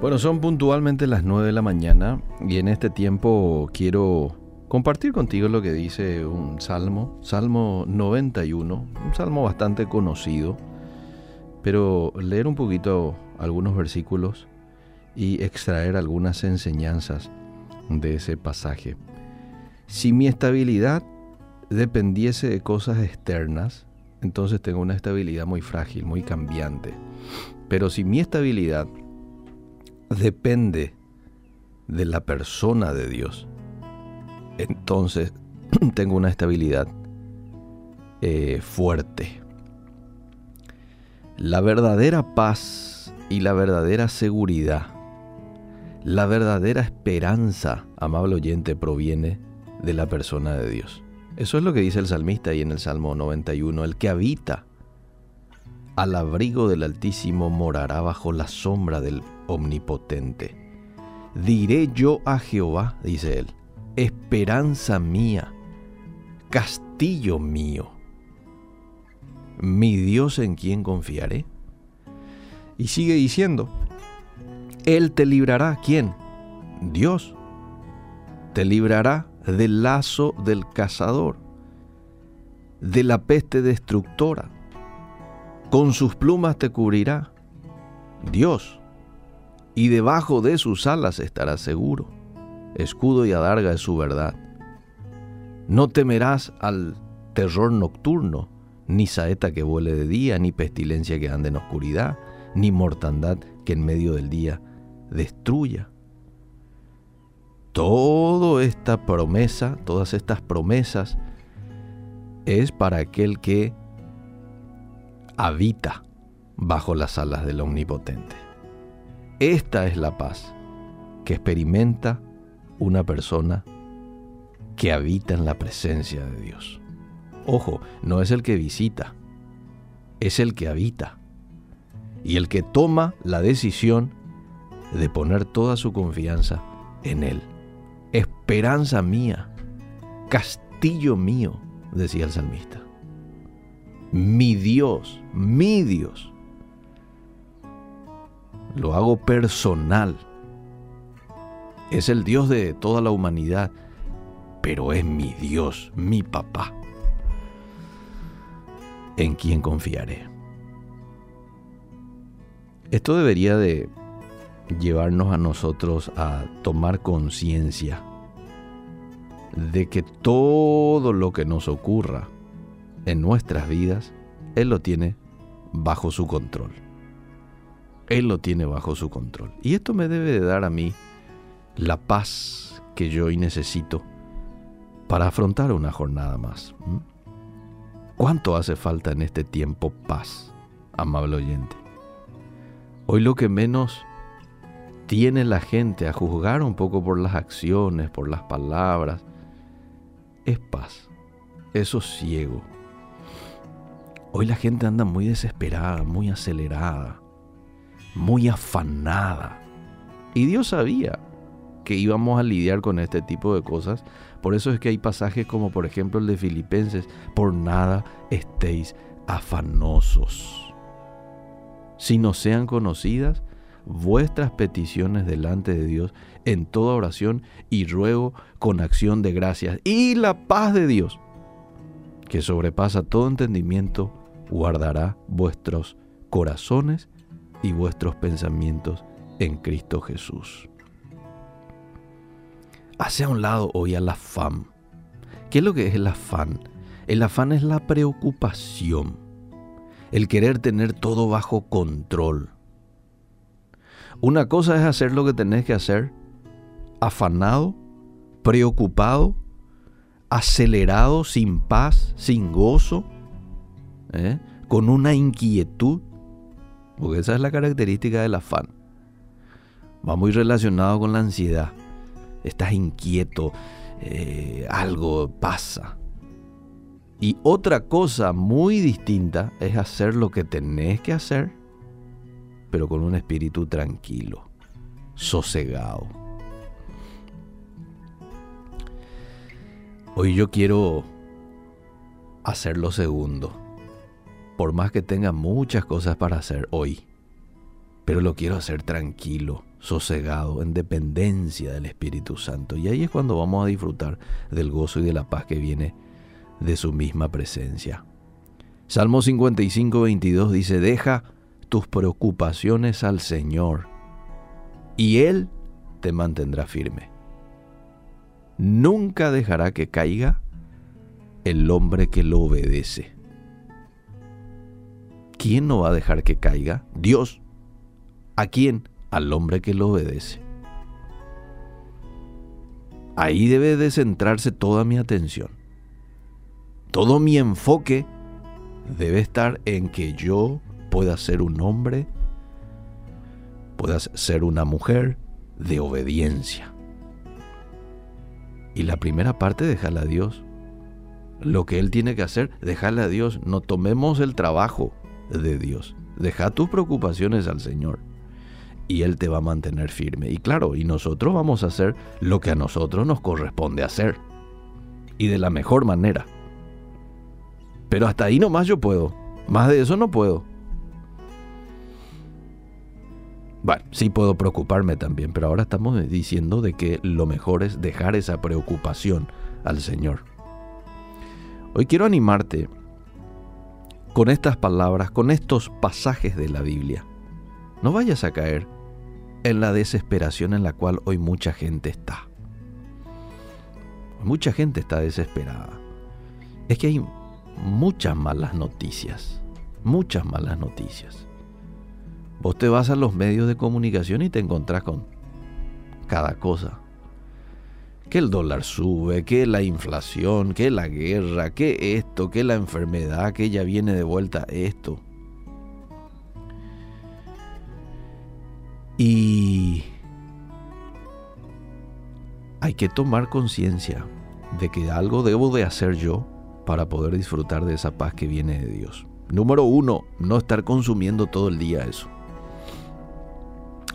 Bueno, son puntualmente las 9 de la mañana y en este tiempo quiero compartir contigo lo que dice un salmo, Salmo 91, un salmo bastante conocido, pero leer un poquito algunos versículos y extraer algunas enseñanzas de ese pasaje. Si mi estabilidad dependiese de cosas externas, entonces tengo una estabilidad muy frágil, muy cambiante. Pero si mi estabilidad depende de la persona de Dios, entonces tengo una estabilidad eh, fuerte. La verdadera paz y la verdadera seguridad, la verdadera esperanza, amable oyente, proviene de la persona de Dios. Eso es lo que dice el salmista ahí en el Salmo 91, el que habita al abrigo del Altísimo morará bajo la sombra del Omnipotente. Diré yo a Jehová, dice él, esperanza mía, castillo mío, mi Dios en quien confiaré. Y sigue diciendo, Él te librará, ¿quién? Dios. Te librará del lazo del cazador, de la peste destructora. Con sus plumas te cubrirá Dios, y debajo de sus alas estarás seguro escudo y adarga es su verdad. No temerás al terror nocturno, ni saeta que vuele de día, ni pestilencia que ande en oscuridad, ni mortandad que en medio del día destruya. Toda esta promesa, todas estas promesas, es para aquel que habita bajo las alas del Omnipotente. Esta es la paz que experimenta una persona que habita en la presencia de Dios. Ojo, no es el que visita, es el que habita. Y el que toma la decisión de poner toda su confianza en Él. Esperanza mía, castillo mío, decía el salmista. Mi Dios, mi Dios. Lo hago personal es el Dios de toda la humanidad, pero es mi Dios, mi papá. ¿En quién confiaré? Esto debería de llevarnos a nosotros a tomar conciencia de que todo lo que nos ocurra en nuestras vidas, Él lo tiene bajo su control. Él lo tiene bajo su control. Y esto me debe de dar a mí la paz que yo hoy necesito para afrontar una jornada más. ¿Cuánto hace falta en este tiempo paz, amable oyente? Hoy lo que menos tiene la gente a juzgar un poco por las acciones, por las palabras, es paz, es sosiego. Hoy la gente anda muy desesperada, muy acelerada, muy afanada. Y Dios sabía que íbamos a lidiar con este tipo de cosas. Por eso es que hay pasajes como por ejemplo el de Filipenses, por nada estéis afanosos. Si no sean conocidas vuestras peticiones delante de Dios en toda oración y ruego con acción de gracias. Y la paz de Dios, que sobrepasa todo entendimiento, guardará vuestros corazones y vuestros pensamientos en Cristo Jesús. Hace a un lado hoy al afán. ¿Qué es lo que es el afán? El afán es la preocupación, el querer tener todo bajo control. Una cosa es hacer lo que tenés que hacer, afanado, preocupado, acelerado, sin paz, sin gozo, ¿eh? con una inquietud, porque esa es la característica del afán. Va muy relacionado con la ansiedad estás inquieto, eh, algo pasa. Y otra cosa muy distinta es hacer lo que tenés que hacer, pero con un espíritu tranquilo, sosegado. Hoy yo quiero hacer lo segundo, por más que tenga muchas cosas para hacer hoy, pero lo quiero hacer tranquilo, sosegado, en dependencia del Espíritu Santo. Y ahí es cuando vamos a disfrutar del gozo y de la paz que viene de su misma presencia. Salmo 55, 22 dice, deja tus preocupaciones al Señor y Él te mantendrá firme. Nunca dejará que caiga el hombre que lo obedece. ¿Quién no va a dejar que caiga? Dios. ¿A quién? Al hombre que lo obedece. Ahí debe de centrarse toda mi atención. Todo mi enfoque debe estar en que yo pueda ser un hombre, pueda ser una mujer de obediencia. Y la primera parte, dejarla a Dios. Lo que Él tiene que hacer, dejarle a Dios. No tomemos el trabajo de Dios. Deja tus preocupaciones al Señor. Y Él te va a mantener firme. Y claro, y nosotros vamos a hacer lo que a nosotros nos corresponde hacer. Y de la mejor manera. Pero hasta ahí nomás yo puedo. Más de eso no puedo. Bueno, sí puedo preocuparme también, pero ahora estamos diciendo de que lo mejor es dejar esa preocupación al Señor. Hoy quiero animarte con estas palabras, con estos pasajes de la Biblia. No vayas a caer en la desesperación en la cual hoy mucha gente está. Mucha gente está desesperada. Es que hay muchas malas noticias, muchas malas noticias. Vos te vas a los medios de comunicación y te encontrás con cada cosa. Que el dólar sube, que la inflación, que la guerra, que esto, que la enfermedad, que ya viene de vuelta esto. Y hay que tomar conciencia de que algo debo de hacer yo para poder disfrutar de esa paz que viene de Dios. Número uno, no estar consumiendo todo el día eso.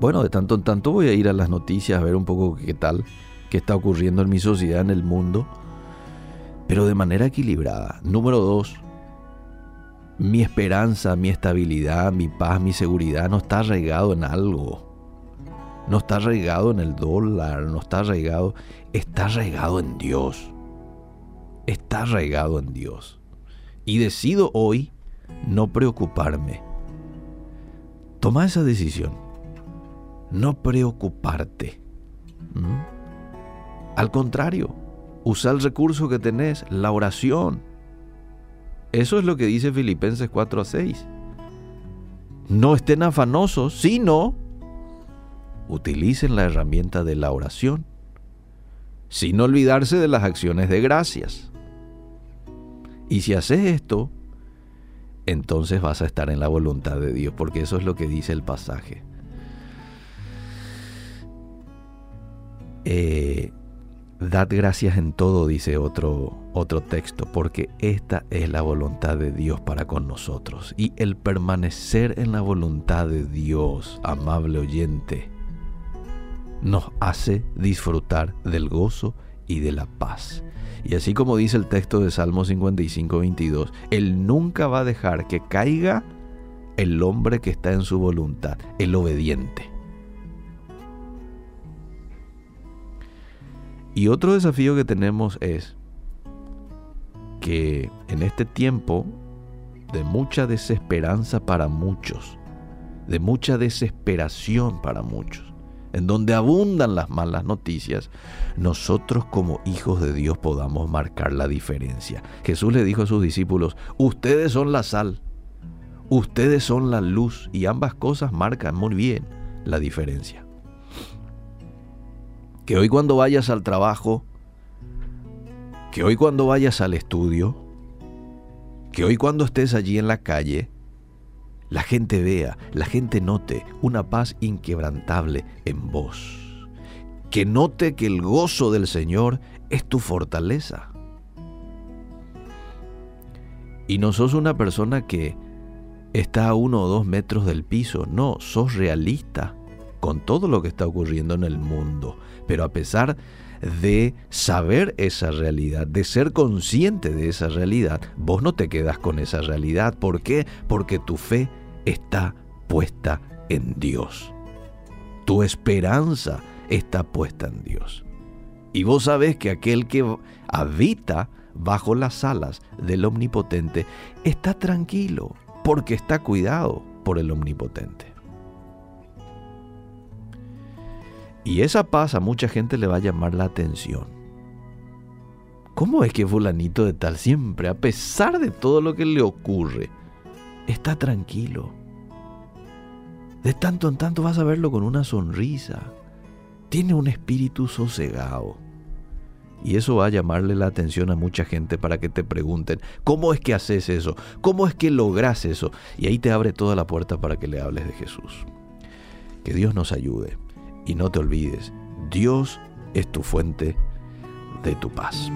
Bueno, de tanto en tanto voy a ir a las noticias a ver un poco qué tal, qué está ocurriendo en mi sociedad, en el mundo, pero de manera equilibrada. Número dos, mi esperanza, mi estabilidad, mi paz, mi seguridad no está arraigado en algo. No está arraigado en el dólar, no está arraigado, está arraigado en Dios está arraigado en Dios. Y decido hoy no preocuparme. Toma esa decisión. No preocuparte. Al contrario, usa el recurso que tenés, la oración. Eso es lo que dice Filipenses 4 a 6. No estén afanosos, sino utilicen la herramienta de la oración, sin olvidarse de las acciones de gracias. Y si haces esto, entonces vas a estar en la voluntad de Dios, porque eso es lo que dice el pasaje. Eh, dad gracias en todo, dice otro, otro texto, porque esta es la voluntad de Dios para con nosotros. Y el permanecer en la voluntad de Dios, amable oyente, nos hace disfrutar del gozo y de la paz. Y así como dice el texto de Salmo 55, 22, Él nunca va a dejar que caiga el hombre que está en su voluntad, el obediente. Y otro desafío que tenemos es que en este tiempo de mucha desesperanza para muchos, de mucha desesperación para muchos, en donde abundan las malas noticias, nosotros como hijos de Dios podamos marcar la diferencia. Jesús le dijo a sus discípulos, ustedes son la sal, ustedes son la luz y ambas cosas marcan muy bien la diferencia. Que hoy cuando vayas al trabajo, que hoy cuando vayas al estudio, que hoy cuando estés allí en la calle, la gente vea, la gente note una paz inquebrantable en vos. Que note que el gozo del Señor es tu fortaleza. Y no sos una persona que está a uno o dos metros del piso, no, sos realista con todo lo que está ocurriendo en el mundo. Pero a pesar de saber esa realidad, de ser consciente de esa realidad, vos no te quedas con esa realidad. ¿Por qué? Porque tu fe está puesta en Dios. Tu esperanza está puesta en Dios. Y vos sabés que aquel que habita bajo las alas del Omnipotente está tranquilo porque está cuidado por el Omnipotente. Y esa paz a mucha gente le va a llamar la atención. ¿Cómo es que fulanito de tal siempre, a pesar de todo lo que le ocurre, está tranquilo? De tanto en tanto vas a verlo con una sonrisa. Tiene un espíritu sosegado. Y eso va a llamarle la atención a mucha gente para que te pregunten, ¿cómo es que haces eso? ¿Cómo es que logras eso? Y ahí te abre toda la puerta para que le hables de Jesús. Que Dios nos ayude. Y no te olvides, Dios es tu fuente de tu paz.